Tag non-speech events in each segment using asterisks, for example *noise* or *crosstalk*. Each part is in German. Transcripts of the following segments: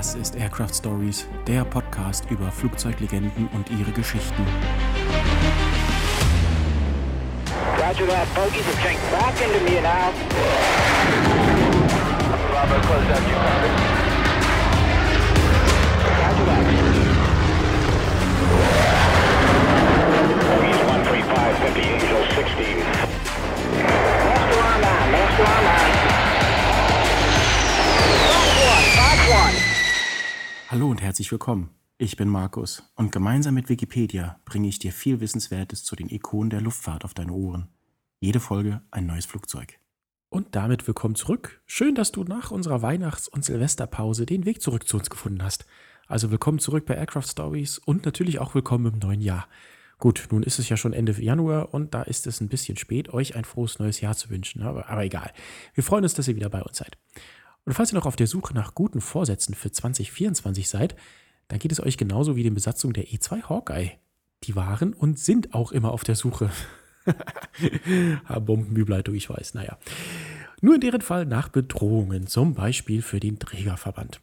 Das ist Aircraft Stories, der Podcast über Flugzeuglegenden und ihre Geschichten. Roger that, bogies are checked back into me now. Bravo, close out, you copy. Roger that. Bogies 135, 50, Angel 16. Master on nine, master on nine. Fox 1, Fox 1. Hallo und herzlich willkommen. Ich bin Markus und gemeinsam mit Wikipedia bringe ich dir viel Wissenswertes zu den Ikonen der Luftfahrt auf deine Ohren. Jede Folge ein neues Flugzeug. Und damit willkommen zurück. Schön, dass du nach unserer Weihnachts- und Silvesterpause den Weg zurück zu uns gefunden hast. Also willkommen zurück bei Aircraft Stories und natürlich auch willkommen im neuen Jahr. Gut, nun ist es ja schon Ende Januar und da ist es ein bisschen spät, euch ein frohes neues Jahr zu wünschen. Aber, aber egal. Wir freuen uns, dass ihr wieder bei uns seid. Und falls ihr noch auf der Suche nach guten Vorsätzen für 2024 seid, dann geht es euch genauso wie den Besatzung der E2 Hawkeye. Die waren und sind auch immer auf der Suche. *laughs* Bombenübleitung, ich weiß, naja. Nur in deren Fall nach Bedrohungen, zum Beispiel für den Trägerverband.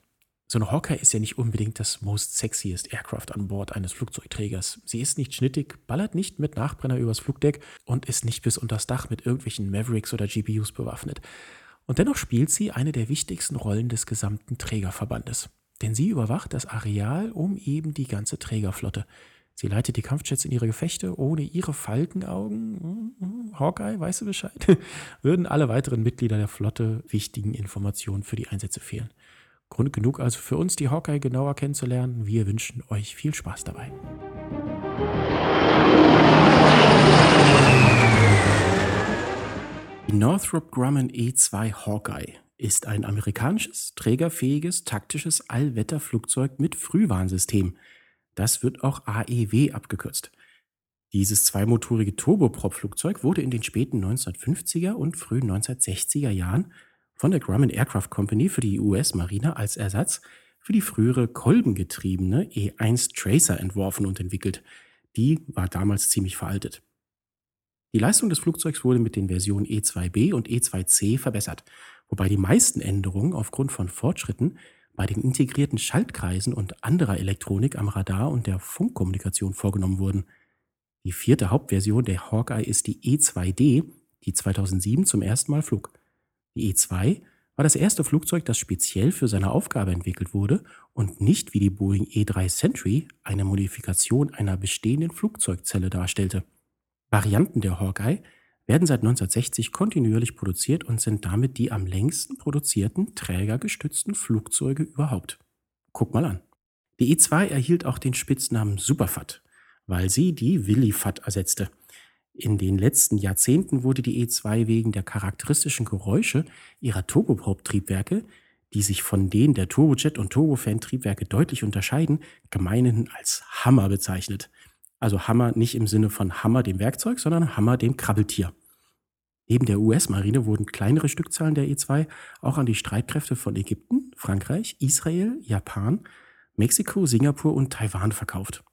So eine Hawkeye ist ja nicht unbedingt das most sexiest Aircraft an Bord eines Flugzeugträgers. Sie ist nicht schnittig, ballert nicht mit Nachbrenner übers Flugdeck und ist nicht bis unters Dach mit irgendwelchen Mavericks oder GPUs bewaffnet. Und dennoch spielt sie eine der wichtigsten Rollen des gesamten Trägerverbandes. Denn sie überwacht das Areal um eben die ganze Trägerflotte. Sie leitet die Kampfjets in ihre Gefechte. Ohne ihre Falkenaugen, hm, Hawkeye, weißt du Bescheid, *laughs* würden alle weiteren Mitglieder der Flotte wichtigen Informationen für die Einsätze fehlen. Grund genug also für uns, die Hawkeye genauer kennenzulernen. Wir wünschen euch viel Spaß dabei. Northrop Grumman E2 Hawkeye ist ein amerikanisches, trägerfähiges, taktisches Allwetterflugzeug mit Frühwarnsystem. Das wird auch AEW abgekürzt. Dieses zweimotorige Turboprop-Flugzeug wurde in den späten 1950er und frühen 1960er Jahren von der Grumman Aircraft Company für die US-Marine als Ersatz für die frühere kolbengetriebene E1 Tracer entworfen und entwickelt. Die war damals ziemlich veraltet. Die Leistung des Flugzeugs wurde mit den Versionen E2B und E2C verbessert, wobei die meisten Änderungen aufgrund von Fortschritten bei den integrierten Schaltkreisen und anderer Elektronik am Radar und der Funkkommunikation vorgenommen wurden. Die vierte Hauptversion der Hawkeye ist die E2D, die 2007 zum ersten Mal flog. Die E2 war das erste Flugzeug, das speziell für seine Aufgabe entwickelt wurde und nicht wie die Boeing E3 Sentry eine Modifikation einer bestehenden Flugzeugzelle darstellte. Varianten der Hawkeye werden seit 1960 kontinuierlich produziert und sind damit die am längsten produzierten trägergestützten Flugzeuge überhaupt. Guck mal an. Die E2 erhielt auch den Spitznamen Superfat, weil sie die Willifat ersetzte. In den letzten Jahrzehnten wurde die E2 wegen der charakteristischen Geräusche ihrer Turboprop-Triebwerke, die sich von denen der Turbojet- und Turbofan-Triebwerke deutlich unterscheiden, gemeinhin als Hammer bezeichnet. Also Hammer nicht im Sinne von Hammer dem Werkzeug, sondern Hammer dem Krabbeltier. Neben der US-Marine wurden kleinere Stückzahlen der E2 auch an die Streitkräfte von Ägypten, Frankreich, Israel, Japan, Mexiko, Singapur und Taiwan verkauft.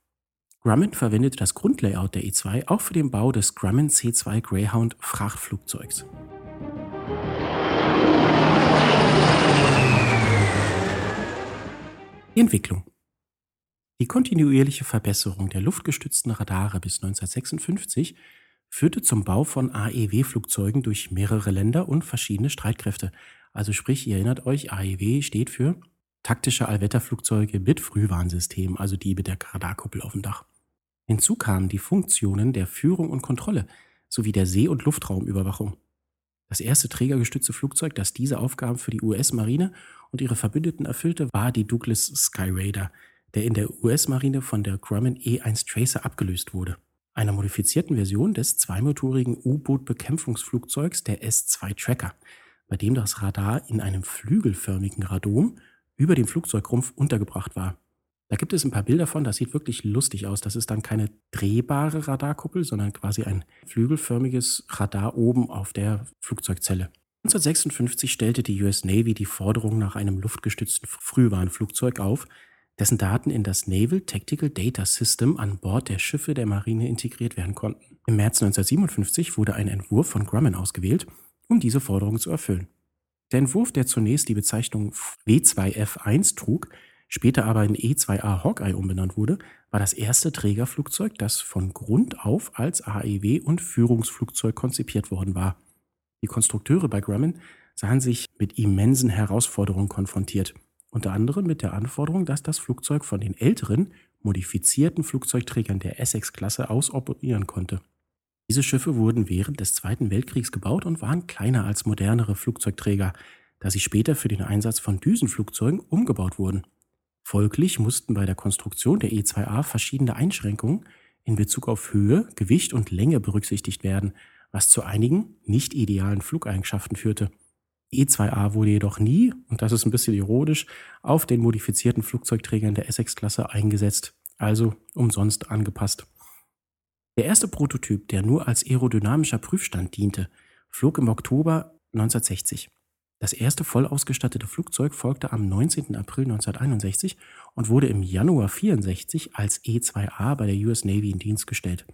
Grumman verwendete das Grundlayout der E2 auch für den Bau des Grumman C2 Greyhound Frachtflugzeugs. Die Entwicklung die kontinuierliche Verbesserung der luftgestützten Radare bis 1956 führte zum Bau von AEW-Flugzeugen durch mehrere Länder und verschiedene Streitkräfte. Also sprich, ihr erinnert euch, AEW steht für taktische Allwetterflugzeuge mit Frühwarnsystem, also die mit der Radarkuppel auf dem Dach. Hinzu kamen die Funktionen der Führung und Kontrolle sowie der See- und Luftraumüberwachung. Das erste trägergestützte Flugzeug, das diese Aufgaben für die US-Marine und ihre Verbündeten erfüllte, war die Douglas Sky Raider, der in der US-Marine von der Grumman E1 Tracer abgelöst wurde, einer modifizierten Version des zweimotorigen U-Boot-Bekämpfungsflugzeugs der S-2 Tracker, bei dem das Radar in einem flügelförmigen Radom über dem Flugzeugrumpf untergebracht war. Da gibt es ein paar Bilder von, das sieht wirklich lustig aus. Das ist dann keine drehbare Radarkuppel, sondern quasi ein flügelförmiges Radar oben auf der Flugzeugzelle. 1956 stellte die US Navy die Forderung nach einem luftgestützten Frühwarnflugzeug auf, dessen Daten in das Naval Tactical Data System an Bord der Schiffe der Marine integriert werden konnten. Im März 1957 wurde ein Entwurf von Grumman ausgewählt, um diese Forderung zu erfüllen. Der Entwurf, der zunächst die Bezeichnung W2F1 trug, später aber in E2A Hawkeye umbenannt wurde, war das erste Trägerflugzeug, das von Grund auf als AEW und Führungsflugzeug konzipiert worden war. Die Konstrukteure bei Grumman sahen sich mit immensen Herausforderungen konfrontiert, unter anderem mit der Anforderung, dass das Flugzeug von den älteren, modifizierten Flugzeugträgern der Essex-Klasse aus operieren konnte. Diese Schiffe wurden während des Zweiten Weltkriegs gebaut und waren kleiner als modernere Flugzeugträger, da sie später für den Einsatz von Düsenflugzeugen umgebaut wurden. Folglich mussten bei der Konstruktion der E2A verschiedene Einschränkungen in Bezug auf Höhe, Gewicht und Länge berücksichtigt werden, was zu einigen nicht idealen Flugeigenschaften führte. Die E2A wurde jedoch nie, und das ist ein bisschen ironisch, auf den modifizierten Flugzeugträgern der Essex-Klasse eingesetzt, also umsonst angepasst. Der erste Prototyp, der nur als aerodynamischer Prüfstand diente, flog im Oktober 1960. Das erste voll ausgestattete Flugzeug folgte am 19. April 1961 und wurde im Januar 64 als E-2A bei der US Navy in Dienst gestellt.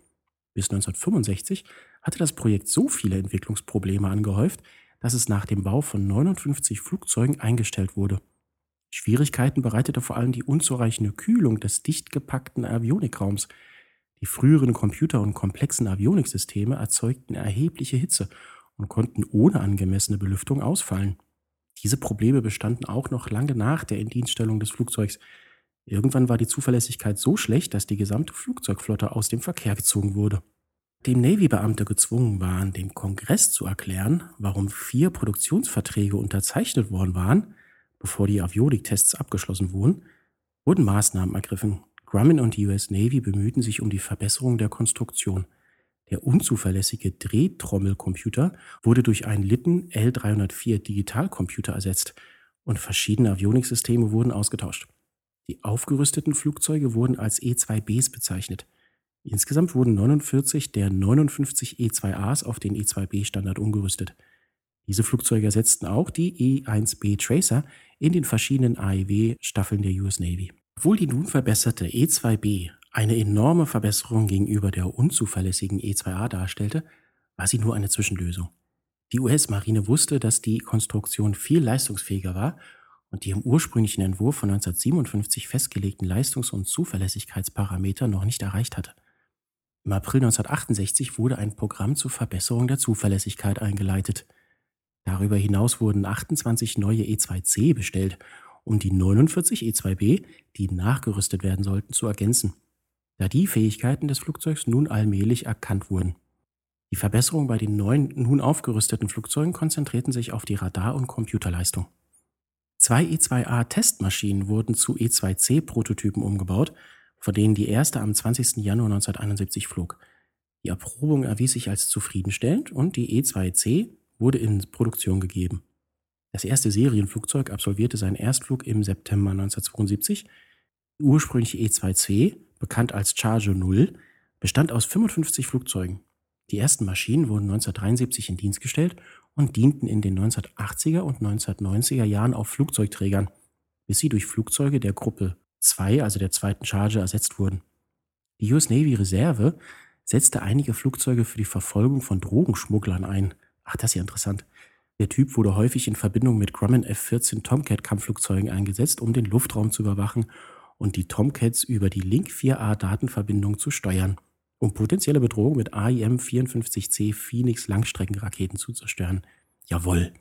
Bis 1965 hatte das Projekt so viele Entwicklungsprobleme angehäuft, dass es nach dem Bau von 59 Flugzeugen eingestellt wurde. Schwierigkeiten bereitete vor allem die unzureichende Kühlung des dicht gepackten Avionikraums, die früheren Computer und komplexen Avioniksysteme erzeugten erhebliche Hitze und konnten ohne angemessene Belüftung ausfallen. Diese Probleme bestanden auch noch lange nach der Indienststellung des Flugzeugs. Irgendwann war die Zuverlässigkeit so schlecht, dass die gesamte Flugzeugflotte aus dem Verkehr gezogen wurde. Dem Navy-Beamte gezwungen waren, dem Kongress zu erklären, warum vier Produktionsverträge unterzeichnet worden waren, bevor die Avioniktests abgeschlossen wurden, wurden Maßnahmen ergriffen, Grumman und die US Navy bemühten sich um die Verbesserung der Konstruktion. Der unzuverlässige Drehtrommelcomputer wurde durch einen Litten L304 Digitalcomputer ersetzt und verschiedene Avioniksysteme wurden ausgetauscht. Die aufgerüsteten Flugzeuge wurden als E2Bs bezeichnet. Insgesamt wurden 49 der 59 E2As auf den E2B-Standard umgerüstet. Diese Flugzeuge ersetzten auch die E1B Tracer in den verschiedenen AEW-Staffeln der US Navy. Obwohl die nun verbesserte E2B eine enorme Verbesserung gegenüber der unzuverlässigen E2A darstellte, war sie nur eine Zwischenlösung. Die US-Marine wusste, dass die Konstruktion viel leistungsfähiger war und die im ursprünglichen Entwurf von 1957 festgelegten Leistungs- und Zuverlässigkeitsparameter noch nicht erreicht hatte. Im April 1968 wurde ein Programm zur Verbesserung der Zuverlässigkeit eingeleitet. Darüber hinaus wurden 28 neue E2C bestellt um die 49 E2B, die nachgerüstet werden sollten, zu ergänzen, da die Fähigkeiten des Flugzeugs nun allmählich erkannt wurden. Die Verbesserungen bei den neuen, nun aufgerüsteten Flugzeugen konzentrierten sich auf die Radar- und Computerleistung. Zwei E2A-Testmaschinen wurden zu E2C-Prototypen umgebaut, von denen die erste am 20. Januar 1971 flog. Die Erprobung erwies sich als zufriedenstellend und die E2C wurde in Produktion gegeben. Das erste Serienflugzeug absolvierte seinen Erstflug im September 1972. Die ursprüngliche E-2C, bekannt als Charger 0, bestand aus 55 Flugzeugen. Die ersten Maschinen wurden 1973 in Dienst gestellt und dienten in den 1980er und 1990er Jahren auf Flugzeugträgern, bis sie durch Flugzeuge der Gruppe 2, also der zweiten Charger, ersetzt wurden. Die US Navy Reserve setzte einige Flugzeuge für die Verfolgung von Drogenschmugglern ein. Ach, das ist ja interessant. Der Typ wurde häufig in Verbindung mit Grumman F-14 Tomcat-Kampfflugzeugen eingesetzt, um den Luftraum zu überwachen und die Tomcats über die Link-4A-Datenverbindung zu steuern, um potenzielle Bedrohungen mit AIM-54C Phoenix Langstreckenraketen zu zerstören. Jawohl.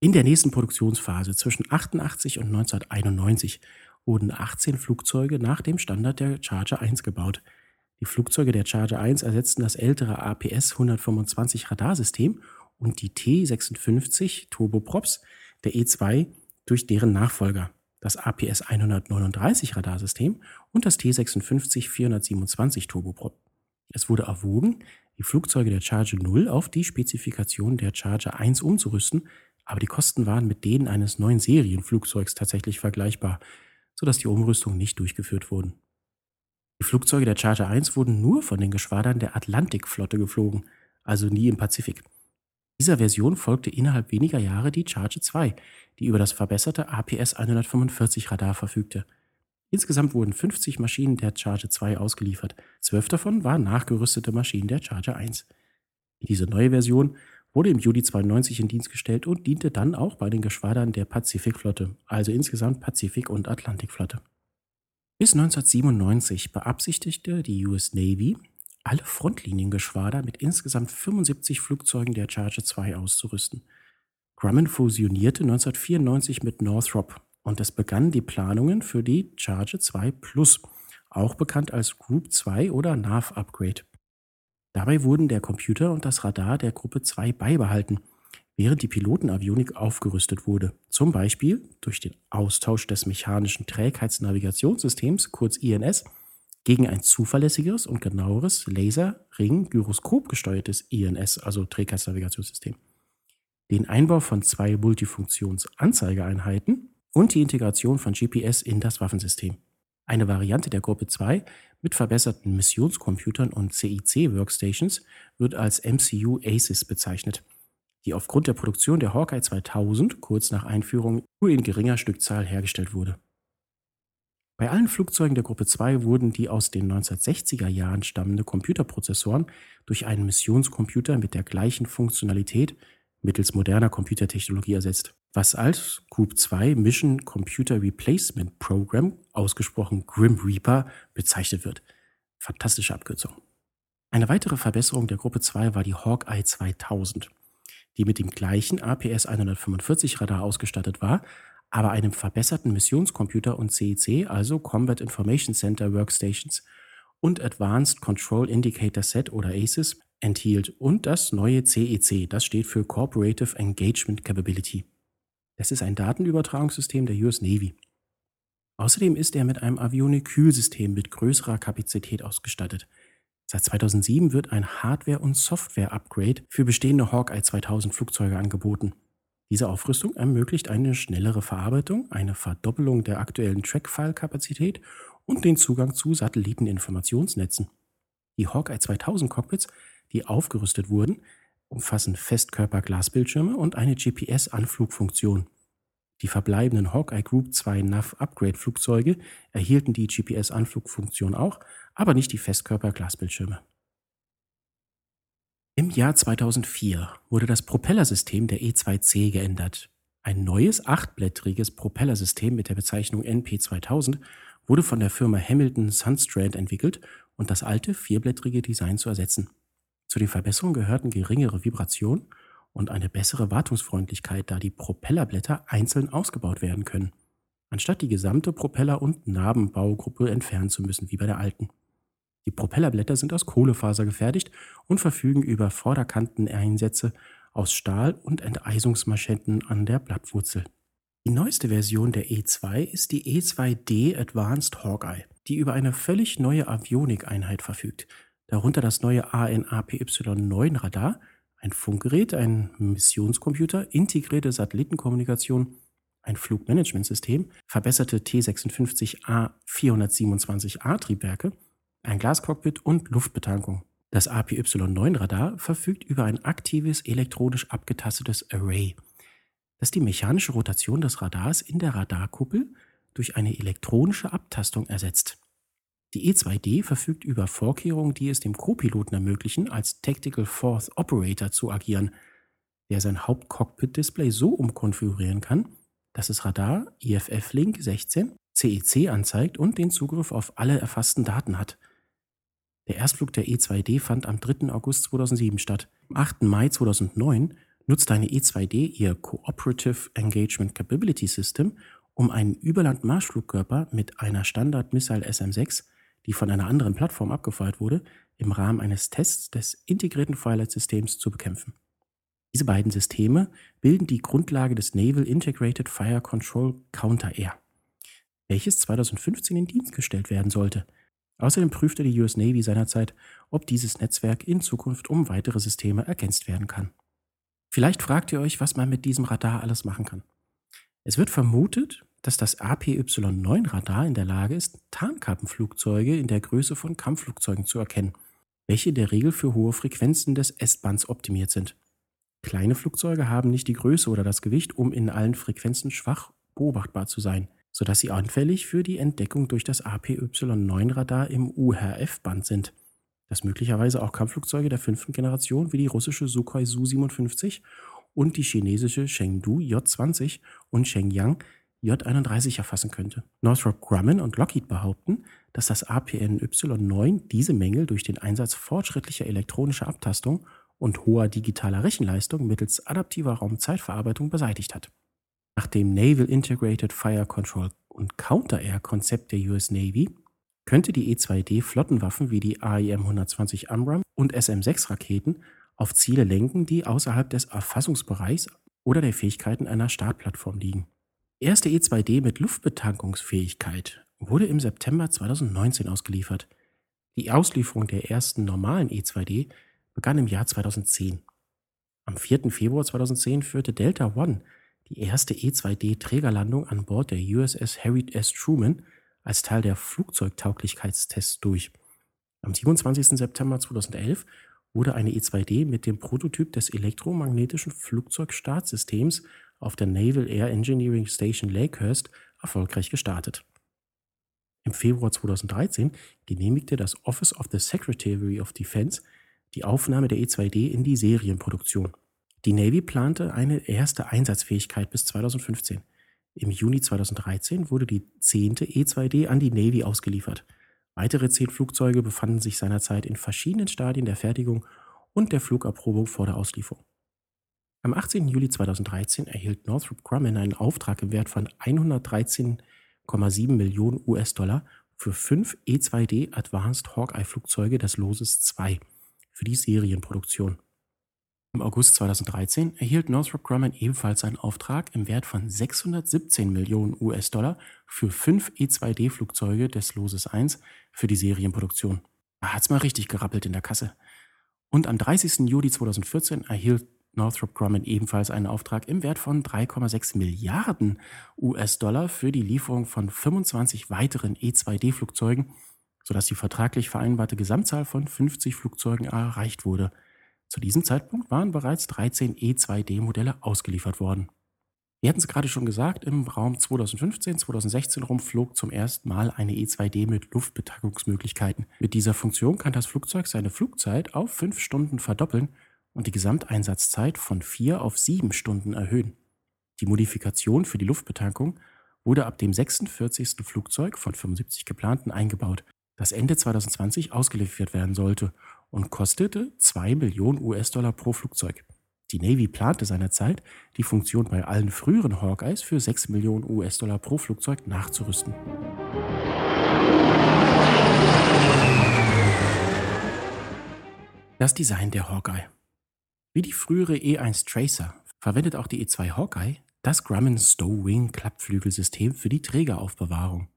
In der nächsten Produktionsphase zwischen 88 und 1991 wurden 18 Flugzeuge nach dem Standard der Charger 1 gebaut. Die Flugzeuge der Charger 1 ersetzten das ältere APS 125 Radarsystem und die T56 Turboprops der E2 durch deren Nachfolger, das APS 139 Radarsystem und das T56 427 Turboprop. Es wurde erwogen, die Flugzeuge der Charger 0 auf die Spezifikation der Charger 1 umzurüsten, aber die Kosten waren mit denen eines neuen Serienflugzeugs tatsächlich vergleichbar, sodass die Umrüstungen nicht durchgeführt wurden. Die Flugzeuge der Charger 1 wurden nur von den Geschwadern der Atlantikflotte geflogen, also nie im Pazifik. Dieser Version folgte innerhalb weniger Jahre die Charge 2, die über das verbesserte APS-145 Radar verfügte. Insgesamt wurden 50 Maschinen der Charge 2 ausgeliefert, zwölf davon waren nachgerüstete Maschinen der Charge 1. Diese neue Version wurde im Juli 92 in Dienst gestellt und diente dann auch bei den Geschwadern der Pazifikflotte, also insgesamt Pazifik- und Atlantikflotte. Bis 1997 beabsichtigte die US Navy, alle Frontliniengeschwader mit insgesamt 75 Flugzeugen der Charge 2 auszurüsten. Grumman fusionierte 1994 mit Northrop und es begannen die Planungen für die Charge 2 Plus, auch bekannt als Group 2 oder NAV Upgrade. Dabei wurden der Computer und das Radar der Gruppe 2 beibehalten, während die Pilotenavionik aufgerüstet wurde, zum Beispiel durch den Austausch des mechanischen Trägheitsnavigationssystems, kurz INS, gegen ein zuverlässigeres und genaueres Laser-Ring-Gyroskop gesteuertes INS, also Trägheitsnavigationssystem. Den Einbau von zwei Multifunktionsanzeigeeinheiten und die Integration von GPS in das Waffensystem. Eine Variante der Gruppe 2 mit verbesserten Missionscomputern und CIC-Workstations wird als MCU ACES bezeichnet, die aufgrund der Produktion der Hawkeye 2000 kurz nach Einführung nur in geringer Stückzahl hergestellt wurde. Bei allen Flugzeugen der Gruppe 2 wurden die aus den 1960er Jahren stammende Computerprozessoren durch einen Missionscomputer mit der gleichen Funktionalität mittels moderner Computertechnologie ersetzt, was als Group 2 Mission Computer Replacement Program, ausgesprochen Grim Reaper, bezeichnet wird. Fantastische Abkürzung. Eine weitere Verbesserung der Gruppe 2 war die Hawkeye 2000, die mit dem gleichen APS 145 Radar ausgestattet war, aber einem verbesserten Missionscomputer und CIC, also Combat Information Center Workstations und Advanced Control Indicator Set oder ACES enthielt und das neue CEC, das steht für Cooperative Engagement Capability. Das ist ein Datenübertragungssystem der US Navy. Außerdem ist er mit einem Avionik-Kühlsystem mit größerer Kapazität ausgestattet. Seit 2007 wird ein Hardware- und Software-Upgrade für bestehende Hawkeye 2000 Flugzeuge angeboten. Diese Aufrüstung ermöglicht eine schnellere Verarbeitung, eine Verdoppelung der aktuellen Trackfile-Kapazität und den Zugang zu Satelliteninformationsnetzen. Die Hawkeye 2000 Cockpits die aufgerüstet wurden, umfassen Festkörper-Glasbildschirme und eine GPS-Anflugfunktion. Die verbleibenden Hawkeye Group 2 NAV Upgrade Flugzeuge erhielten die GPS-Anflugfunktion auch, aber nicht die Festkörper-Glasbildschirme. Im Jahr 2004 wurde das Propellersystem der E2C geändert. Ein neues achtblättriges Propellersystem mit der Bezeichnung NP2000 wurde von der Firma Hamilton Sunstrand entwickelt und das alte vierblättrige Design zu ersetzen. Zu den Verbesserungen gehörten geringere Vibration und eine bessere Wartungsfreundlichkeit, da die Propellerblätter einzeln ausgebaut werden können, anstatt die gesamte Propeller- und Narbenbaugruppe entfernen zu müssen, wie bei der alten. Die Propellerblätter sind aus Kohlefaser gefertigt und verfügen über Vorderkanteneinsätze aus Stahl und Enteisungsmaschetten an der Blattwurzel. Die neueste Version der E2 ist die E2D Advanced Hawkeye, die über eine völlig neue Avionik-Einheit verfügt, darunter das neue ANAPY-9 Radar, ein Funkgerät, ein Missionscomputer, integrierte Satellitenkommunikation, ein Flugmanagementsystem, verbesserte T56A 427A Triebwerke, ein Glascockpit und Luftbetankung. Das APY-9 Radar verfügt über ein aktives elektronisch abgetastetes Array, das die mechanische Rotation des Radars in der Radarkuppel durch eine elektronische Abtastung ersetzt. Die E2D verfügt über Vorkehrungen, die es dem Co-Piloten ermöglichen, als Tactical Fourth Operator zu agieren, der sein Hauptcockpit-Display so umkonfigurieren kann, dass es Radar IFF-Link 16 CEC anzeigt und den Zugriff auf alle erfassten Daten hat. Der Erstflug der E2D fand am 3. August 2007 statt. Am 8. Mai 2009 nutzte eine E2D ihr Cooperative Engagement Capability System, um einen Überland-Marschflugkörper mit einer Standard-Missile SM-6 die von einer anderen Plattform abgefeuert wurde, im Rahmen eines Tests des integrierten Firelight-Systems zu bekämpfen. Diese beiden Systeme bilden die Grundlage des Naval Integrated Fire Control Counter-Air, welches 2015 in Dienst gestellt werden sollte. Außerdem prüfte die US Navy seinerzeit, ob dieses Netzwerk in Zukunft um weitere Systeme ergänzt werden kann. Vielleicht fragt ihr euch, was man mit diesem Radar alles machen kann. Es wird vermutet, dass das APY-9-Radar in der Lage ist, Tarnkappenflugzeuge in der Größe von Kampfflugzeugen zu erkennen, welche der Regel für hohe Frequenzen des S-Bands optimiert sind. Kleine Flugzeuge haben nicht die Größe oder das Gewicht, um in allen Frequenzen schwach beobachtbar zu sein, sodass sie anfällig für die Entdeckung durch das APY-9-Radar im UHF-Band sind. das möglicherweise auch Kampfflugzeuge der fünften Generation wie die russische Sukhoi Su-57 und die chinesische Chengdu J-20 und Shenyang J-31 erfassen könnte. Northrop Grumman und Lockheed behaupten, dass das APNY-9 diese Mängel durch den Einsatz fortschrittlicher elektronischer Abtastung und hoher digitaler Rechenleistung mittels adaptiver Raumzeitverarbeitung beseitigt hat. Nach dem Naval Integrated Fire Control und Counter-Air-Konzept der US Navy könnte die E-2D Flottenwaffen wie die AIM-120 Amram und SM-6-Raketen auf Ziele lenken, die außerhalb des Erfassungsbereichs oder der Fähigkeiten einer Startplattform liegen. Erste E-2D mit Luftbetankungsfähigkeit wurde im September 2019 ausgeliefert. Die Auslieferung der ersten normalen E-2D begann im Jahr 2010. Am 4. Februar 2010 führte Delta One die erste E-2D-Trägerlandung an Bord der USS Harry S. Truman als Teil der Flugzeugtauglichkeitstests durch. Am 27. September 2011 wurde eine E-2D mit dem Prototyp des elektromagnetischen Flugzeugstartsystems auf der Naval Air Engineering Station Lakehurst erfolgreich gestartet. Im Februar 2013 genehmigte das Office of the Secretary of Defense die Aufnahme der E-2D in die Serienproduktion. Die Navy plante eine erste Einsatzfähigkeit bis 2015. Im Juni 2013 wurde die zehnte E-2D an die Navy ausgeliefert. Weitere zehn Flugzeuge befanden sich seinerzeit in verschiedenen Stadien der Fertigung und der Flugabprobung vor der Auslieferung. Am 18. Juli 2013 erhielt Northrop Grumman einen Auftrag im Wert von 113,7 Millionen US-Dollar für fünf E-2D Advanced Hawkeye-Flugzeuge des Loses 2 für die Serienproduktion. Im August 2013 erhielt Northrop Grumman ebenfalls einen Auftrag im Wert von 617 Millionen US-Dollar für fünf E-2D-Flugzeuge des Loses 1 für die Serienproduktion. Da hat's mal richtig gerappelt in der Kasse. Und am 30. Juli 2014 erhielt Northrop Grumman ebenfalls einen Auftrag im Wert von 3,6 Milliarden US-Dollar für die Lieferung von 25 weiteren E-2D-Flugzeugen, sodass die vertraglich vereinbarte Gesamtzahl von 50 Flugzeugen erreicht wurde – zu diesem Zeitpunkt waren bereits 13 E2D-Modelle ausgeliefert worden. Wir hatten es gerade schon gesagt, im Raum 2015-2016 rum flog zum ersten Mal eine E2D mit Luftbetankungsmöglichkeiten. Mit dieser Funktion kann das Flugzeug seine Flugzeit auf 5 Stunden verdoppeln und die Gesamteinsatzzeit von 4 auf 7 Stunden erhöhen. Die Modifikation für die Luftbetankung wurde ab dem 46. Flugzeug von 75 geplanten eingebaut, das Ende 2020 ausgeliefert werden sollte und kostete 2 Millionen US-Dollar pro Flugzeug. Die Navy plante seinerzeit, die Funktion bei allen früheren Hawkeyes für 6 Millionen US-Dollar pro Flugzeug nachzurüsten. Das Design der Hawkeye. Wie die frühere E1 Tracer verwendet auch die E2 Hawkeye das Grumman Stowwing Klappflügelsystem für die Trägeraufbewahrung.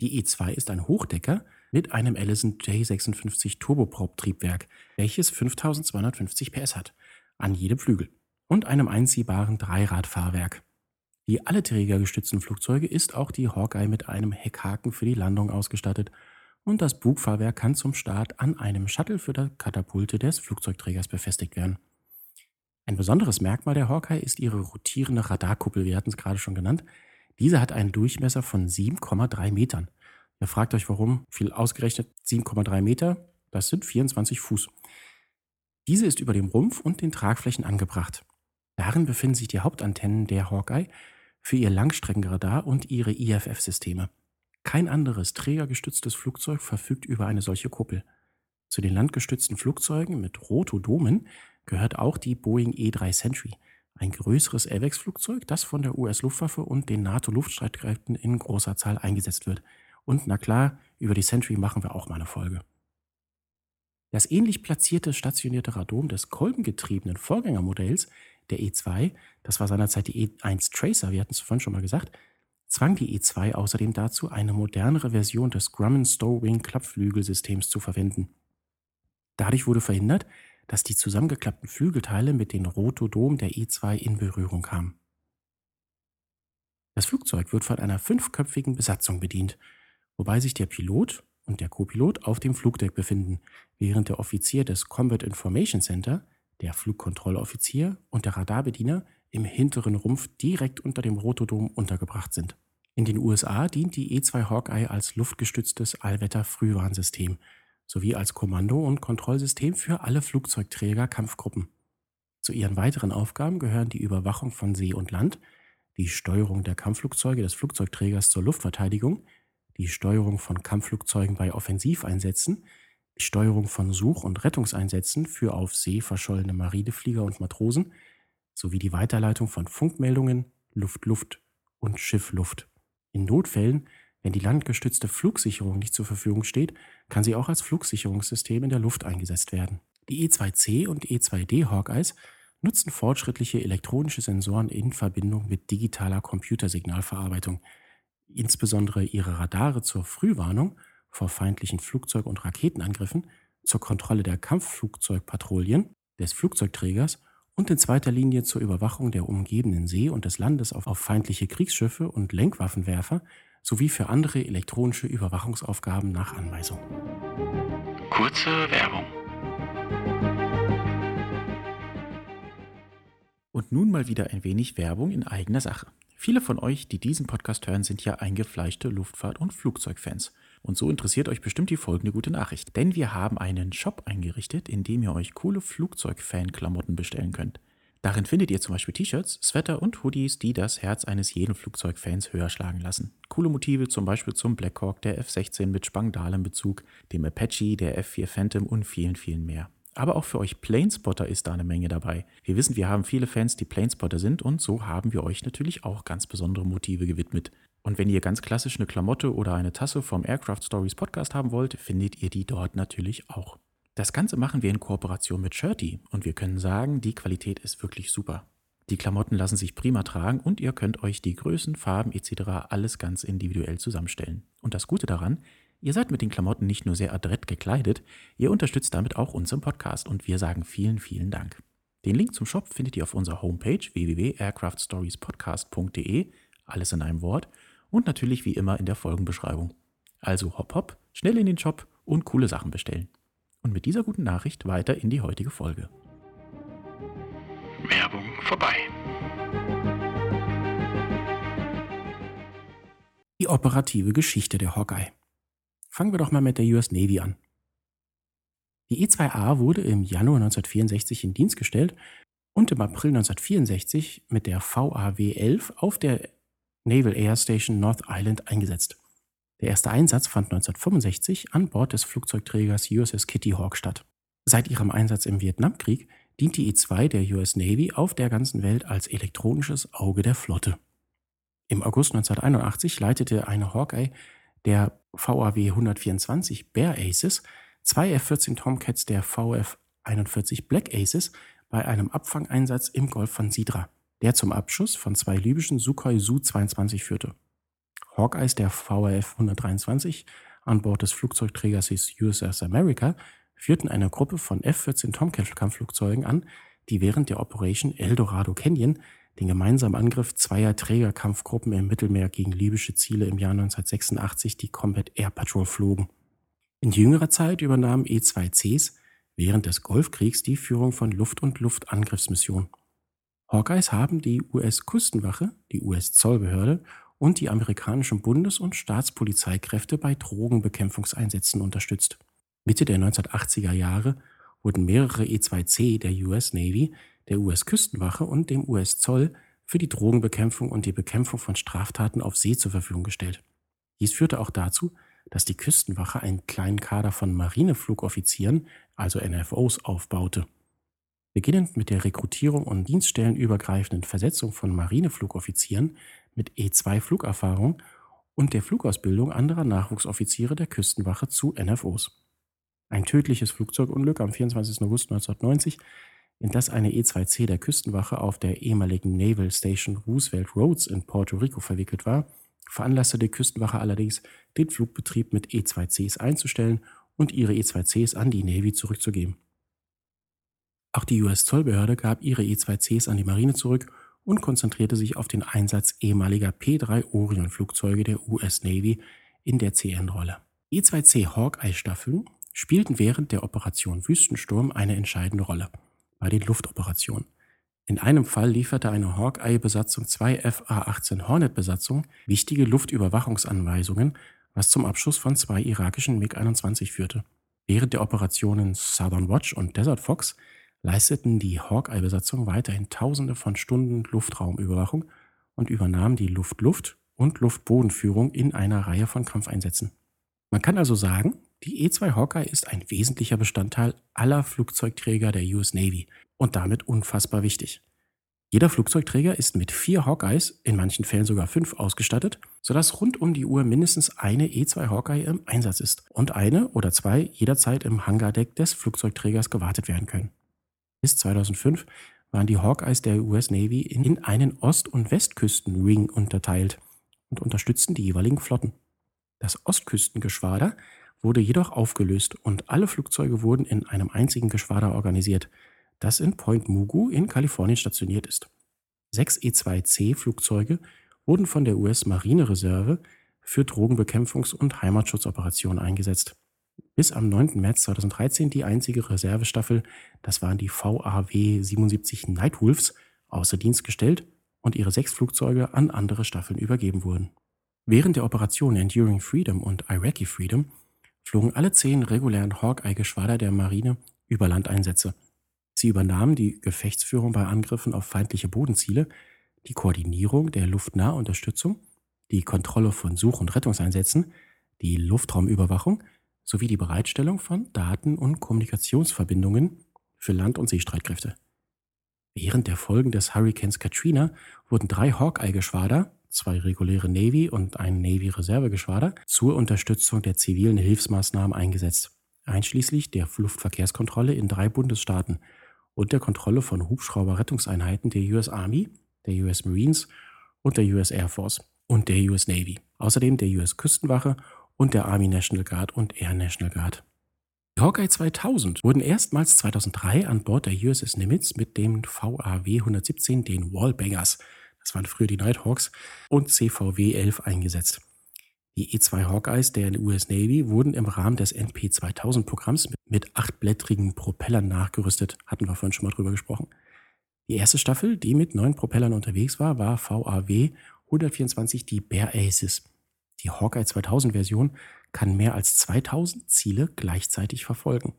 Die E2 ist ein Hochdecker mit einem Allison J56 Turboprop-Triebwerk, welches 5250 PS hat, an jedem Flügel und einem einziehbaren Dreiradfahrwerk. Wie alle trägergestützten Flugzeuge ist auch die Hawkeye mit einem Heckhaken für die Landung ausgestattet und das Bugfahrwerk kann zum Start an einem Shuttle für die Katapulte des Flugzeugträgers befestigt werden. Ein besonderes Merkmal der Hawkeye ist ihre rotierende Radarkuppel, wir hatten es gerade schon genannt, diese hat einen Durchmesser von 7,3 Metern. Ihr fragt euch, warum? Viel ausgerechnet 7,3 Meter, das sind 24 Fuß. Diese ist über dem Rumpf und den Tragflächen angebracht. Darin befinden sich die Hauptantennen der Hawkeye für ihr Langstreckenradar und ihre IFF-Systeme. Kein anderes trägergestütztes Flugzeug verfügt über eine solche Kuppel. Zu den landgestützten Flugzeugen mit Rotodomen gehört auch die Boeing E-3 Sentry – ein größeres AWACS-Flugzeug, das von der US-Luftwaffe und den NATO-Luftstreitkräften in großer Zahl eingesetzt wird. Und na klar, über die Sentry machen wir auch mal eine Folge. Das ähnlich platzierte stationierte Radom des kolbengetriebenen Vorgängermodells der E2, das war seinerzeit die E1 Tracer, wir hatten es vorhin schon mal gesagt, zwang die E2 außerdem dazu, eine modernere Version des Grumman Stowwing Klappflügelsystems zu verwenden. Dadurch wurde verhindert, dass die zusammengeklappten Flügelteile mit den Rotodom der E2 in Berührung kamen. Das Flugzeug wird von einer fünfköpfigen Besatzung bedient, wobei sich der Pilot und der Copilot auf dem Flugdeck befinden, während der Offizier des Combat Information Center, der Flugkontrolloffizier und der Radarbediener im hinteren Rumpf direkt unter dem Rotodom untergebracht sind. In den USA dient die E2 Hawkeye als luftgestütztes Allwetter-Frühwarnsystem sowie als Kommando- und Kontrollsystem für alle Flugzeugträger-Kampfgruppen. Zu ihren weiteren Aufgaben gehören die Überwachung von See und Land, die Steuerung der Kampfflugzeuge des Flugzeugträgers zur Luftverteidigung, die Steuerung von Kampfflugzeugen bei Offensiveinsätzen, die Steuerung von Such- und Rettungseinsätzen für auf See verschollene Marineflieger und Matrosen sowie die Weiterleitung von Funkmeldungen, Luft-Luft und Schiff-Luft. In Notfällen, wenn die landgestützte Flugsicherung nicht zur Verfügung steht, kann sie auch als Flugsicherungssystem in der Luft eingesetzt werden. Die E2C und E2D Hawkeyes nutzen fortschrittliche elektronische Sensoren in Verbindung mit digitaler Computersignalverarbeitung. Insbesondere ihre Radare zur Frühwarnung vor feindlichen Flugzeug- und Raketenangriffen, zur Kontrolle der Kampfflugzeugpatrouillen, des Flugzeugträgers und in zweiter Linie zur Überwachung der umgebenden See und des Landes auf, auf feindliche Kriegsschiffe und Lenkwaffenwerfer sowie für andere elektronische Überwachungsaufgaben nach Anweisung. Kurze Werbung. Und nun mal wieder ein wenig Werbung in eigener Sache. Viele von euch, die diesen Podcast hören, sind ja eingefleischte Luftfahrt- und Flugzeugfans. Und so interessiert euch bestimmt die folgende gute Nachricht. Denn wir haben einen Shop eingerichtet, in dem ihr euch coole Flugzeug-Fan-Klamotten bestellen könnt. Darin findet ihr zum Beispiel T-Shirts, Sweater und Hoodies, die das Herz eines jeden Flugzeugfans höher schlagen lassen. Coole Motive zum Beispiel zum Blackhawk, der F-16 mit Spangdalenbezug, dem Apache, der F-4 Phantom und vielen, vielen mehr. Aber auch für euch Planespotter ist da eine Menge dabei. Wir wissen, wir haben viele Fans, die Planespotter sind und so haben wir euch natürlich auch ganz besondere Motive gewidmet. Und wenn ihr ganz klassisch eine Klamotte oder eine Tasse vom Aircraft Stories Podcast haben wollt, findet ihr die dort natürlich auch. Das Ganze machen wir in Kooperation mit Shirty und wir können sagen, die Qualität ist wirklich super. Die Klamotten lassen sich prima tragen und ihr könnt euch die Größen, Farben etc. alles ganz individuell zusammenstellen. Und das Gute daran, ihr seid mit den Klamotten nicht nur sehr adrett gekleidet, ihr unterstützt damit auch unseren Podcast und wir sagen vielen, vielen Dank. Den Link zum Shop findet ihr auf unserer Homepage www.aircraftstoriespodcast.de, alles in einem Wort und natürlich wie immer in der Folgenbeschreibung. Also hopp hopp, schnell in den Shop und coole Sachen bestellen. Und mit dieser guten Nachricht weiter in die heutige Folge. Werbung vorbei. Die operative Geschichte der Hawkeye. Fangen wir doch mal mit der US Navy an. Die E2A wurde im Januar 1964 in Dienst gestellt und im April 1964 mit der VAW 11 auf der Naval Air Station North Island eingesetzt. Der erste Einsatz fand 1965 an Bord des Flugzeugträgers USS Kitty Hawk statt. Seit ihrem Einsatz im Vietnamkrieg dient die E2 der US Navy auf der ganzen Welt als elektronisches Auge der Flotte. Im August 1981 leitete eine Hawkeye der VAW 124 Bear Aces zwei F-14 Tomcats der VF 41 Black Aces bei einem Abfangeinsatz im Golf von Sidra, der zum Abschuss von zwei libyschen Sukhoi Su-22 führte. Hawkeyes der VAF 123 an Bord des Flugzeugträgers USS America führten eine Gruppe von F-14 Tomcat-Kampfflugzeugen an, die während der Operation Eldorado Canyon den gemeinsamen Angriff zweier Trägerkampfgruppen im Mittelmeer gegen libysche Ziele im Jahr 1986 die Combat Air Patrol flogen. In jüngerer Zeit übernahmen E-2Cs während des Golfkriegs die Führung von Luft- und Luftangriffsmissionen. Hawkeyes haben die US-Küstenwache, die US-Zollbehörde und die amerikanischen Bundes- und Staatspolizeikräfte bei Drogenbekämpfungseinsätzen unterstützt. Mitte der 1980er Jahre wurden mehrere E-2C der US Navy, der US-Küstenwache und dem US-Zoll für die Drogenbekämpfung und die Bekämpfung von Straftaten auf See zur Verfügung gestellt. Dies führte auch dazu, dass die Küstenwache einen kleinen Kader von Marineflugoffizieren, also NFOs, aufbaute. Beginnend mit der Rekrutierung und dienststellenübergreifenden Versetzung von Marineflugoffizieren mit E2-Flugerfahrung und der Flugausbildung anderer Nachwuchsoffiziere der Küstenwache zu NFOs. Ein tödliches Flugzeugunglück am 24. August 1990, in das eine E2C der Küstenwache auf der ehemaligen Naval Station Roosevelt Roads in Puerto Rico verwickelt war, veranlasste die Küstenwache allerdings, den Flugbetrieb mit E2Cs einzustellen und ihre E2Cs an die Navy zurückzugeben. Auch die US-Zollbehörde gab ihre E2Cs an die Marine zurück und konzentrierte sich auf den Einsatz ehemaliger P-3 Orion-Flugzeuge der US Navy in der CN-Rolle. E-2C Hawkeye-Staffeln spielten während der Operation Wüstensturm eine entscheidende Rolle bei den Luftoperationen. In einem Fall lieferte eine Hawkeye-Besatzung zwei FA-18 Hornet-Besatzungen wichtige Luftüberwachungsanweisungen, was zum Abschuss von zwei irakischen MiG-21 führte. Während der Operationen Southern Watch und Desert Fox leisteten die Hawkeye-Besatzung weiterhin Tausende von Stunden Luftraumüberwachung und übernahmen die Luft-Luft- und Luft-Bodenführung in einer Reihe von Kampfeinsätzen. Man kann also sagen, die E-2 Hawkeye ist ein wesentlicher Bestandteil aller Flugzeugträger der US Navy und damit unfassbar wichtig. Jeder Flugzeugträger ist mit vier Hawkeyes, in manchen Fällen sogar fünf, ausgestattet, sodass rund um die Uhr mindestens eine E-2 Hawkeye im Einsatz ist und eine oder zwei jederzeit im Hangardeck des Flugzeugträgers gewartet werden können. Bis 2005 waren die Hawkeyes der US Navy in einen Ost- und Westküsten-Ring unterteilt und unterstützten die jeweiligen Flotten. Das Ostküstengeschwader wurde jedoch aufgelöst und alle Flugzeuge wurden in einem einzigen Geschwader organisiert, das in Point Mugu in Kalifornien stationiert ist. Sechs E-2C-Flugzeuge wurden von der US-Marine-Reserve für Drogenbekämpfungs- und Heimatschutzoperationen eingesetzt bis am 9. März 2013 die einzige Reservestaffel, das waren die VAW 77 Nightwolves, außer Dienst gestellt und ihre sechs Flugzeuge an andere Staffeln übergeben wurden. Während der Operation Enduring Freedom und Iraqi Freedom flogen alle zehn regulären Hawkeye-Geschwader der Marine über Landeinsätze. Sie übernahmen die Gefechtsführung bei Angriffen auf feindliche Bodenziele, die Koordinierung der Luftnahunterstützung, die Kontrolle von Such- und Rettungseinsätzen, die Luftraumüberwachung sowie die Bereitstellung von Daten- und Kommunikationsverbindungen für Land- und Seestreitkräfte. Während der Folgen des Hurrikans Katrina wurden drei Hawkeye-Geschwader, zwei reguläre Navy- und ein Navy-Reservegeschwader, zur Unterstützung der zivilen Hilfsmaßnahmen eingesetzt, einschließlich der Luftverkehrskontrolle in drei Bundesstaaten und der Kontrolle von Hubschrauber-Rettungseinheiten der US Army, der US Marines und der US Air Force und der US Navy, außerdem der US Küstenwache und der Army National Guard und Air National Guard. Die Hawkeye 2000 wurden erstmals 2003 an Bord der USS Nimitz mit dem VAW 117, den Wallbangers, das waren früher die Nighthawks, und CVW 11 eingesetzt. Die E-2 Hawkeyes der US Navy wurden im Rahmen des NP 2000 Programms mit achtblättrigen Propellern nachgerüstet, hatten wir vorhin schon mal drüber gesprochen. Die erste Staffel, die mit neun Propellern unterwegs war, war VAW 124 die Bear Aces. Die Hawkeye 2000 Version kann mehr als 2000 Ziele gleichzeitig verfolgen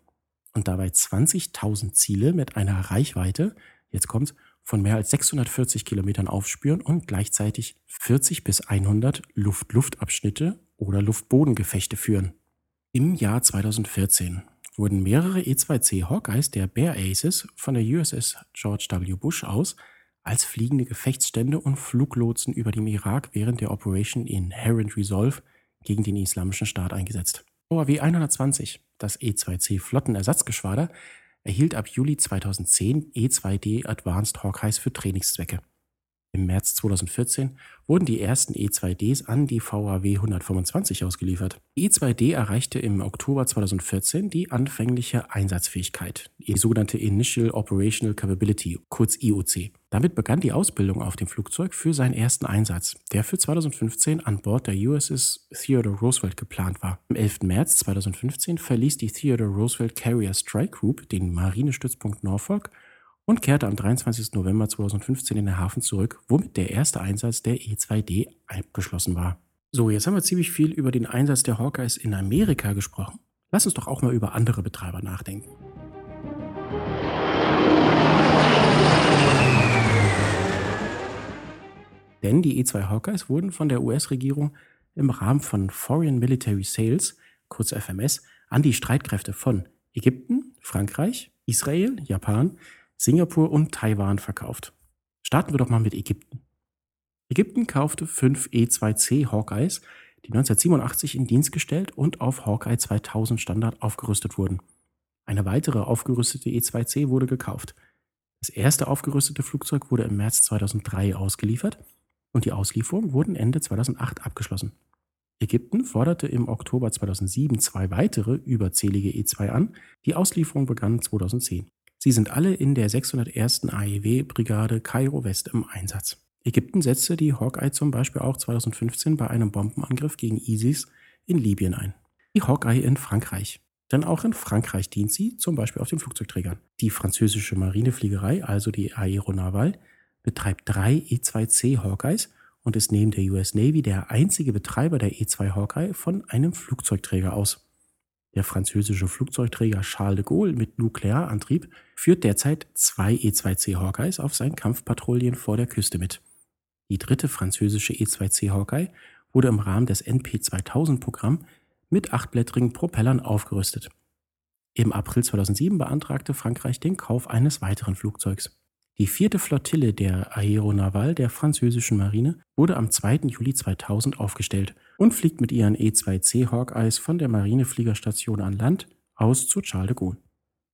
und dabei 20.000 Ziele mit einer Reichweite, jetzt kommt, von mehr als 640 Kilometern aufspüren und gleichzeitig 40 bis 100 Luft-Luft-Abschnitte oder Luft-Boden-Gefechte führen. Im Jahr 2014 wurden mehrere E-2C Hawkeyes der Bear Aces von der USS George W. Bush aus als fliegende Gefechtsstände und Fluglotsen über dem Irak während der Operation Inherent Resolve gegen den Islamischen Staat eingesetzt. OAW 120, das E-2C Flottenersatzgeschwader, erhielt ab Juli 2010 E-2D Advanced Hawkeyes für Trainingszwecke. Im März 2014 wurden die ersten E2Ds an die VAW 125 ausgeliefert. Die E2D erreichte im Oktober 2014 die anfängliche Einsatzfähigkeit, die sogenannte Initial Operational Capability, kurz IOC. Damit begann die Ausbildung auf dem Flugzeug für seinen ersten Einsatz, der für 2015 an Bord der USS Theodore Roosevelt geplant war. Am 11. März 2015 verließ die Theodore Roosevelt Carrier Strike Group den Marinestützpunkt Norfolk und kehrte am 23. November 2015 in den Hafen zurück, womit der erste Einsatz der E-2D abgeschlossen war. So, jetzt haben wir ziemlich viel über den Einsatz der Hawkeyes in Amerika gesprochen. Lass uns doch auch mal über andere Betreiber nachdenken. Denn die E-2 Hawkeyes wurden von der US-Regierung im Rahmen von Foreign Military Sales, kurz FMS, an die Streitkräfte von Ägypten, Frankreich, Israel, Japan, Singapur und Taiwan verkauft. Starten wir doch mal mit Ägypten. Ägypten kaufte fünf E-2C Hawkeyes, die 1987 in Dienst gestellt und auf Hawkeye 2000 Standard aufgerüstet wurden. Eine weitere aufgerüstete E-2C wurde gekauft. Das erste aufgerüstete Flugzeug wurde im März 2003 ausgeliefert und die Auslieferung wurden Ende 2008 abgeschlossen. Ägypten forderte im Oktober 2007 zwei weitere überzählige E-2 an. Die Auslieferung begann 2010. Sie sind alle in der 601. AEW-Brigade Kairo West im Einsatz. Ägypten setzte die Hawkeye zum Beispiel auch 2015 bei einem Bombenangriff gegen ISIS in Libyen ein. Die Hawkeye in Frankreich. Denn auch in Frankreich dient sie, zum Beispiel auf den Flugzeugträgern. Die französische Marinefliegerei, also die Aeronaval, betreibt drei E-2C Hawkeyes und ist neben der US Navy der einzige Betreiber der E-2 Hawkeye von einem Flugzeugträger aus. Der französische Flugzeugträger Charles de Gaulle mit Nuklearantrieb führt derzeit zwei E-2C Hawkeyes auf seinen Kampfpatrouillen vor der Küste mit. Die dritte französische E-2C Hawkeye wurde im Rahmen des NP2000-Programm mit achtblättrigen Propellern aufgerüstet. Im April 2007 beantragte Frankreich den Kauf eines weiteren Flugzeugs. Die vierte Flottille der Aéronavale der französischen Marine wurde am 2. Juli 2000 aufgestellt und fliegt mit ihren E-2C Hawkeyes von der Marinefliegerstation an Land aus zu Charles de Gaulle.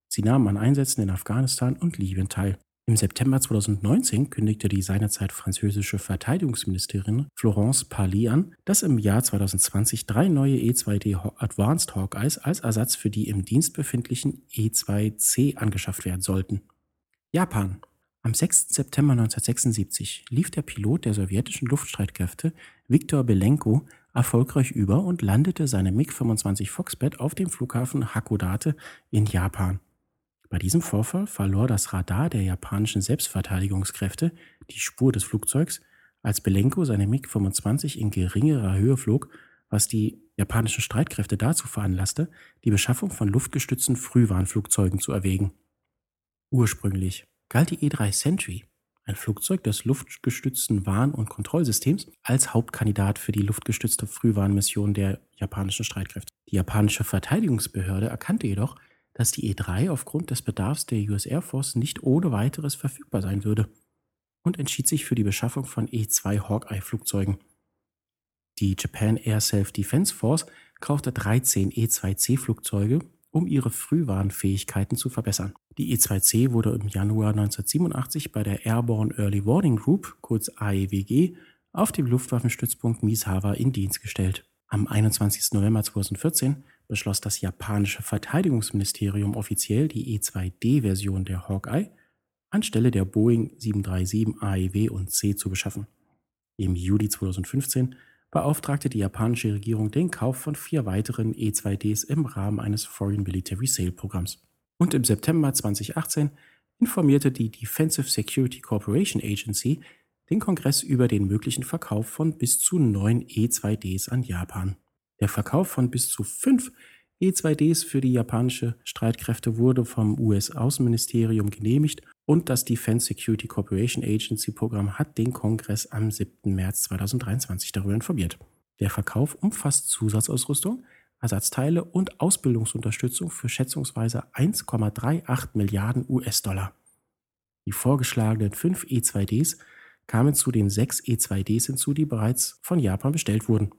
Sie nahmen an Einsätzen in Afghanistan und Libyen teil. Im September 2019 kündigte die seinerzeit französische Verteidigungsministerin Florence Parly an, dass im Jahr 2020 drei neue E-2D Advanced Hawkeyes als Ersatz für die im Dienst befindlichen E-2C angeschafft werden sollten. Japan. Am 6. September 1976 lief der Pilot der sowjetischen Luftstreitkräfte Viktor Belenko erfolgreich über und landete seine MiG-25 Foxbat auf dem Flughafen Hakodate in Japan. Bei diesem Vorfall verlor das Radar der japanischen Selbstverteidigungskräfte die Spur des Flugzeugs, als Belenko seine MiG-25 in geringerer Höhe flog, was die japanischen Streitkräfte dazu veranlasste, die Beschaffung von luftgestützten Frühwarnflugzeugen zu erwägen. Ursprünglich galt die E-3 Sentry, ein Flugzeug des luftgestützten Warn- und Kontrollsystems, als Hauptkandidat für die luftgestützte Frühwarnmission der japanischen Streitkräfte. Die japanische Verteidigungsbehörde erkannte jedoch, dass die E3 aufgrund des Bedarfs der US Air Force nicht ohne weiteres verfügbar sein würde und entschied sich für die Beschaffung von E2 Hawkeye-Flugzeugen. Die Japan Air Self-Defense Force kaufte 13 E2C-Flugzeuge, um ihre Frühwarnfähigkeiten zu verbessern. Die E2C wurde im Januar 1987 bei der Airborne Early Warning Group, kurz AEWG, auf dem Luftwaffenstützpunkt Misawa in Dienst gestellt. Am 21. November 2014 beschloss das japanische Verteidigungsministerium offiziell die E-2D-Version der Hawkeye anstelle der Boeing 737 AEW und C zu beschaffen. Im Juli 2015 beauftragte die japanische Regierung den Kauf von vier weiteren E-2Ds im Rahmen eines Foreign Military Sale Programms. Und im September 2018 informierte die Defensive Security Corporation Agency den Kongress über den möglichen Verkauf von bis zu neun E-2Ds an Japan. Der Verkauf von bis zu fünf E-2Ds für die japanische Streitkräfte wurde vom US-Außenministerium genehmigt und das Defense Security Corporation Agency Programm hat den Kongress am 7. März 2023 darüber informiert. Der Verkauf umfasst Zusatzausrüstung, Ersatzteile und Ausbildungsunterstützung für schätzungsweise 1,38 Milliarden US-Dollar. Die vorgeschlagenen fünf E-2Ds kamen zu den sechs E-2Ds hinzu, die bereits von Japan bestellt wurden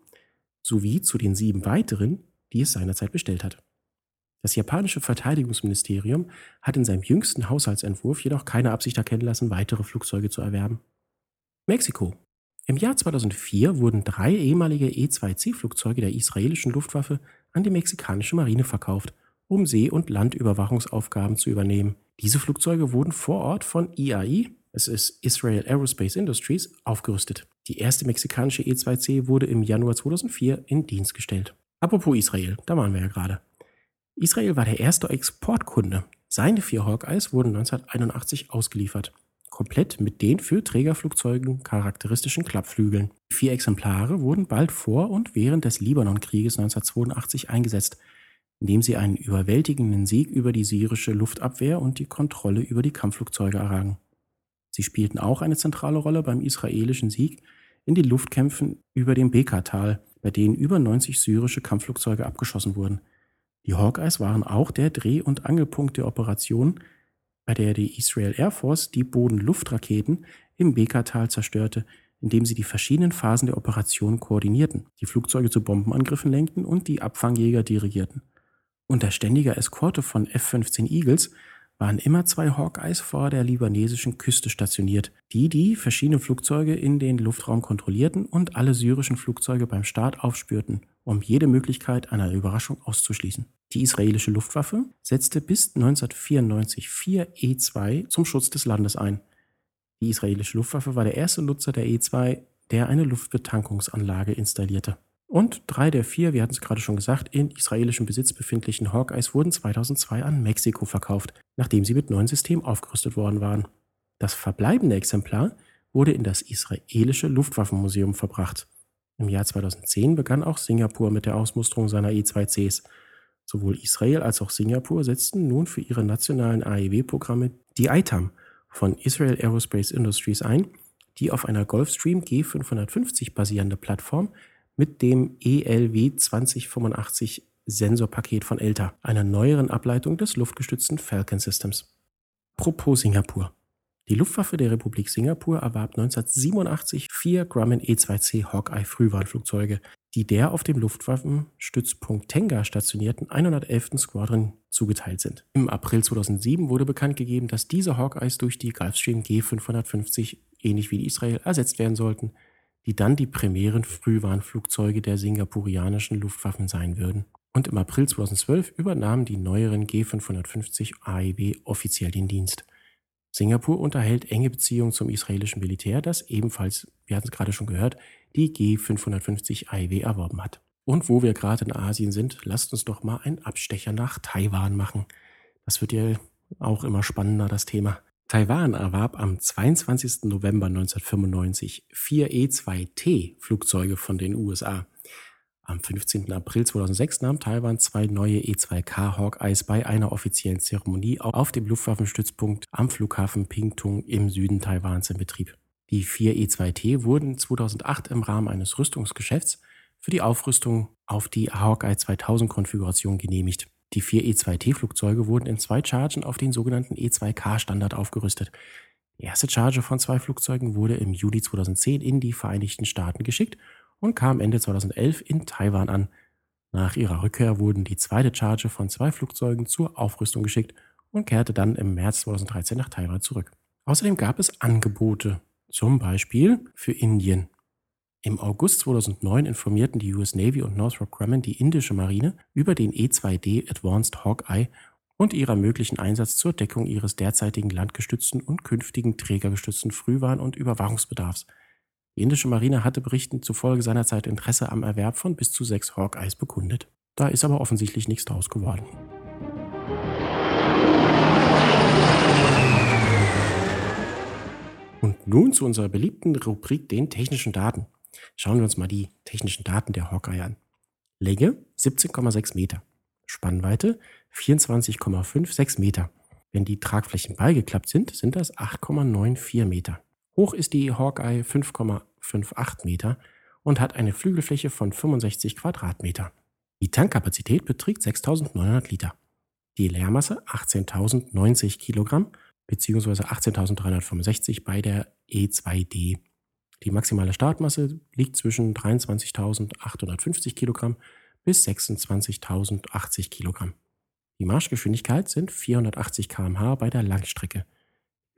sowie zu den sieben weiteren, die es seinerzeit bestellt hat. Das japanische Verteidigungsministerium hat in seinem jüngsten Haushaltsentwurf jedoch keine Absicht erkennen lassen, weitere Flugzeuge zu erwerben. Mexiko. Im Jahr 2004 wurden drei ehemalige E-2C-Flugzeuge der israelischen Luftwaffe an die mexikanische Marine verkauft, um See- und Landüberwachungsaufgaben zu übernehmen. Diese Flugzeuge wurden vor Ort von IAI, es ist Israel Aerospace Industries, aufgerüstet. Die erste mexikanische E2C wurde im Januar 2004 in Dienst gestellt. Apropos Israel, da waren wir ja gerade. Israel war der erste Exportkunde. Seine vier Hawkeyes wurden 1981 ausgeliefert. Komplett mit den für Trägerflugzeugen charakteristischen Klappflügeln. Die vier Exemplare wurden bald vor und während des Libanonkrieges 1982 eingesetzt, indem sie einen überwältigenden Sieg über die syrische Luftabwehr und die Kontrolle über die Kampfflugzeuge errangen. Sie spielten auch eine zentrale Rolle beim israelischen Sieg in den Luftkämpfen über dem Beka-Tal, bei denen über 90 syrische Kampfflugzeuge abgeschossen wurden. Die Hawkeyes waren auch der Dreh- und Angelpunkt der Operation, bei der die Israel Air Force die Boden-Luft-Raketen im Beka-Tal zerstörte, indem sie die verschiedenen Phasen der Operation koordinierten, die Flugzeuge zu Bombenangriffen lenkten und die Abfangjäger dirigierten. Unter ständiger Eskorte von F-15 Eagles waren immer zwei Hawkeyes vor der libanesischen Küste stationiert, die die verschiedenen Flugzeuge in den Luftraum kontrollierten und alle syrischen Flugzeuge beim Start aufspürten, um jede Möglichkeit einer Überraschung auszuschließen. Die israelische Luftwaffe setzte bis 1994 vier E-2 zum Schutz des Landes ein. Die israelische Luftwaffe war der erste Nutzer der E-2, der eine Luftbetankungsanlage installierte. Und drei der vier, wir hatten es gerade schon gesagt, in israelischem Besitz befindlichen Hawkeyes wurden 2002 an Mexiko verkauft, nachdem sie mit neuen Systemen aufgerüstet worden waren. Das verbleibende Exemplar wurde in das israelische Luftwaffenmuseum verbracht. Im Jahr 2010 begann auch Singapur mit der Ausmusterung seiner E-2Cs. Sowohl Israel als auch Singapur setzten nun für ihre nationalen AEW-Programme die ITAM von Israel Aerospace Industries ein, die auf einer Gulfstream G550 basierende Plattform mit dem ELW 2085 Sensorpaket von ELTA, einer neueren Ableitung des luftgestützten Falcon Systems. Propos Singapur. Die Luftwaffe der Republik Singapur erwarb 1987 vier Grumman E-2C Hawkeye Frühwarnflugzeuge, die der auf dem Luftwaffenstützpunkt Tenga stationierten 111. Squadron zugeteilt sind. Im April 2007 wurde bekannt gegeben, dass diese Hawkeyes durch die Gulfstream G550 ähnlich wie die Israel ersetzt werden sollten, die dann die primären Frühwarnflugzeuge der singapurianischen Luftwaffen sein würden. Und im April 2012 übernahmen die neueren G550 AEW offiziell den Dienst. Singapur unterhält enge Beziehungen zum israelischen Militär, das ebenfalls, wir hatten es gerade schon gehört, die G550 AEW erworben hat. Und wo wir gerade in Asien sind, lasst uns doch mal einen Abstecher nach Taiwan machen. Das wird ja auch immer spannender, das Thema. Taiwan erwarb am 22. November 1995 vier E-2T-Flugzeuge von den USA. Am 15. April 2006 nahm Taiwan zwei neue E-2K Hawkeyes bei einer offiziellen Zeremonie auf dem Luftwaffenstützpunkt am Flughafen Pingtung im Süden Taiwans in Betrieb. Die vier E-2T wurden 2008 im Rahmen eines Rüstungsgeschäfts für die Aufrüstung auf die Hawkeye 2000 Konfiguration genehmigt. Die vier E-2T-Flugzeuge wurden in zwei Chargen auf den sogenannten E-2K-Standard aufgerüstet. Die erste Charge von zwei Flugzeugen wurde im Juli 2010 in die Vereinigten Staaten geschickt und kam Ende 2011 in Taiwan an. Nach ihrer Rückkehr wurden die zweite Charge von zwei Flugzeugen zur Aufrüstung geschickt und kehrte dann im März 2013 nach Taiwan zurück. Außerdem gab es Angebote zum Beispiel für Indien. Im August 2009 informierten die US Navy und Northrop Grumman die indische Marine über den E-2D Advanced Hawkeye und ihrer möglichen Einsatz zur Deckung ihres derzeitigen landgestützten und künftigen trägergestützten Frühwarn- und Überwachungsbedarfs. Die indische Marine hatte Berichten zufolge seinerzeit Interesse am Erwerb von bis zu sechs Hawkeyes bekundet. Da ist aber offensichtlich nichts draus geworden. Und nun zu unserer beliebten Rubrik den technischen Daten. Schauen wir uns mal die technischen Daten der Hawkeye an. Länge 17,6 Meter. Spannweite 24,56 Meter. Wenn die Tragflächen beigeklappt sind, sind das 8,94 Meter. Hoch ist die Hawkeye 5,58 Meter und hat eine Flügelfläche von 65 Quadratmeter. Die Tankkapazität beträgt 6.900 Liter. Die Leermasse 18.090 Kilogramm beziehungsweise 18.365 bei der E2D. Die maximale Startmasse liegt zwischen 23.850 Kilogramm bis 26.080 Kilogramm. Die Marschgeschwindigkeit sind 480 km/h bei der Langstrecke.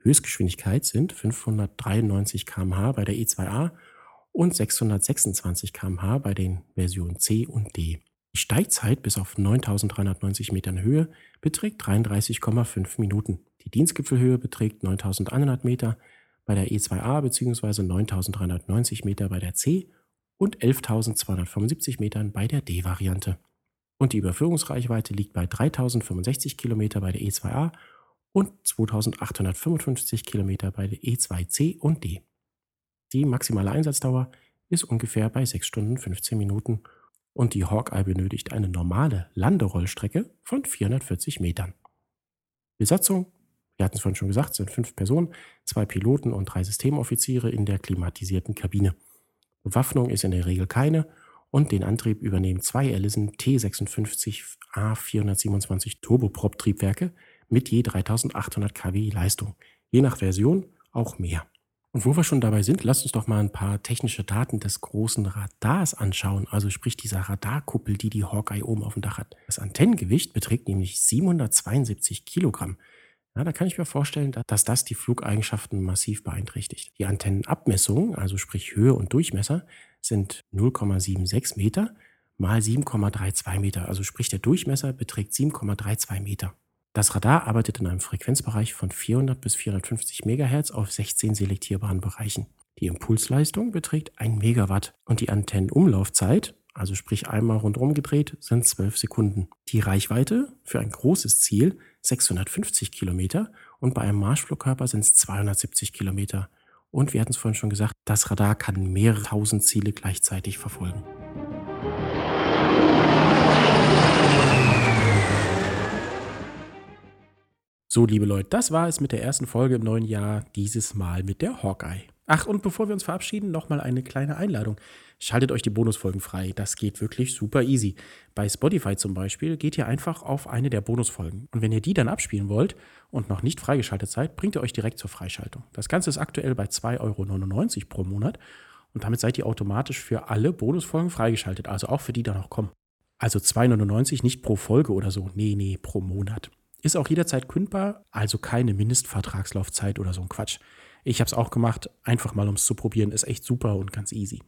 Höchstgeschwindigkeit sind 593 km/h bei der E2A und 626 km/h bei den Versionen C und D. Die Steigzeit bis auf 9390 Metern Höhe beträgt 33,5 Minuten. Die Dienstgipfelhöhe beträgt 9100 Meter bei der E2A bzw. 9390 Meter bei der C und 11.275 Metern bei der D-Variante. Und die Überführungsreichweite liegt bei 3065 Kilometer bei der E2A und 2855 Kilometer bei der E2C und D. Die maximale Einsatzdauer ist ungefähr bei 6 Stunden 15 Minuten und die Hawkeye benötigt eine normale Landerollstrecke von 440 Metern. Besatzung wir hatten es vorhin schon gesagt, sind fünf Personen, zwei Piloten und drei Systemoffiziere in der klimatisierten Kabine. Bewaffnung ist in der Regel keine und den Antrieb übernehmen zwei Ellison T56 A427 Turboprop-Triebwerke mit je 3800 kW Leistung. Je nach Version auch mehr. Und wo wir schon dabei sind, lasst uns doch mal ein paar technische Daten des großen Radars anschauen, also sprich dieser Radarkuppel, die die Hawkeye oben auf dem Dach hat. Das Antennengewicht beträgt nämlich 772 Kilogramm. Ja, da kann ich mir vorstellen, dass das die Flugeigenschaften massiv beeinträchtigt. Die Antennenabmessungen, also sprich Höhe und Durchmesser, sind 0,76 Meter mal 7,32 Meter. Also sprich der Durchmesser beträgt 7,32 Meter. Das Radar arbeitet in einem Frequenzbereich von 400 bis 450 MHz auf 16 selektierbaren Bereichen. Die Impulsleistung beträgt 1 Megawatt und die Antennenumlaufzeit, also sprich einmal rundherum gedreht, sind 12 Sekunden. Die Reichweite für ein großes Ziel 650 Kilometer und bei einem Marschflugkörper sind es 270 Kilometer. Und wir hatten es vorhin schon gesagt, das Radar kann mehrere tausend Ziele gleichzeitig verfolgen. So, liebe Leute, das war es mit der ersten Folge im neuen Jahr, dieses Mal mit der Hawkeye. Ach, und bevor wir uns verabschieden, nochmal eine kleine Einladung. Schaltet euch die Bonusfolgen frei. Das geht wirklich super easy. Bei Spotify zum Beispiel geht ihr einfach auf eine der Bonusfolgen. Und wenn ihr die dann abspielen wollt und noch nicht freigeschaltet seid, bringt ihr euch direkt zur Freischaltung. Das Ganze ist aktuell bei 2,99 Euro pro Monat. Und damit seid ihr automatisch für alle Bonusfolgen freigeschaltet, also auch für die, die da noch kommen. Also 2,99 nicht pro Folge oder so. Nee, nee, pro Monat. Ist auch jederzeit kündbar, also keine Mindestvertragslaufzeit oder so ein Quatsch. Ich habe es auch gemacht, einfach mal um es zu probieren, ist echt super und ganz easy.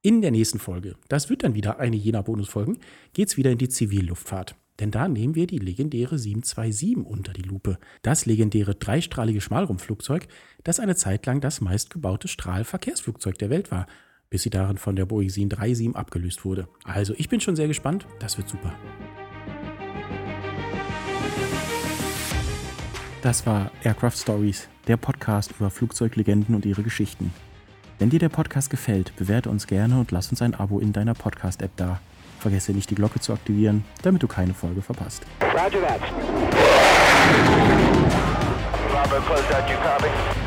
In der nächsten Folge, das wird dann wieder eine jener Bonusfolgen, geht es wieder in die Zivilluftfahrt. Denn da nehmen wir die legendäre 727 unter die Lupe. Das legendäre dreistrahlige Schmalrumpfflugzeug, das eine Zeit lang das meistgebaute Strahlverkehrsflugzeug der Welt war, bis sie darin von der Boeing 737 abgelöst wurde. Also ich bin schon sehr gespannt, das wird super. Das war Aircraft Stories, der Podcast über Flugzeuglegenden und ihre Geschichten. Wenn dir der Podcast gefällt, bewerte uns gerne und lass uns ein Abo in deiner Podcast-App da. Vergesse nicht, die Glocke zu aktivieren, damit du keine Folge verpasst. Roger that. Bravo, close out, you copy?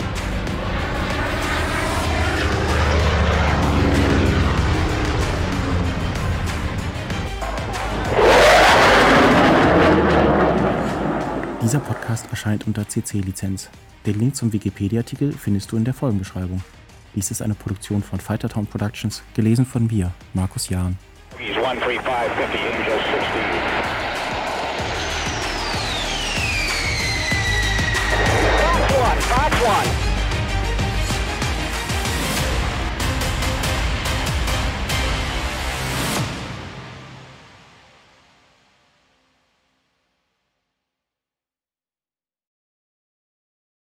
Dieser Podcast erscheint unter CC-Lizenz. Den Link zum Wikipedia-Artikel findest du in der Folgenbeschreibung. Dies ist eine Produktion von Fightertown Productions, gelesen von mir, Markus Jahn. one.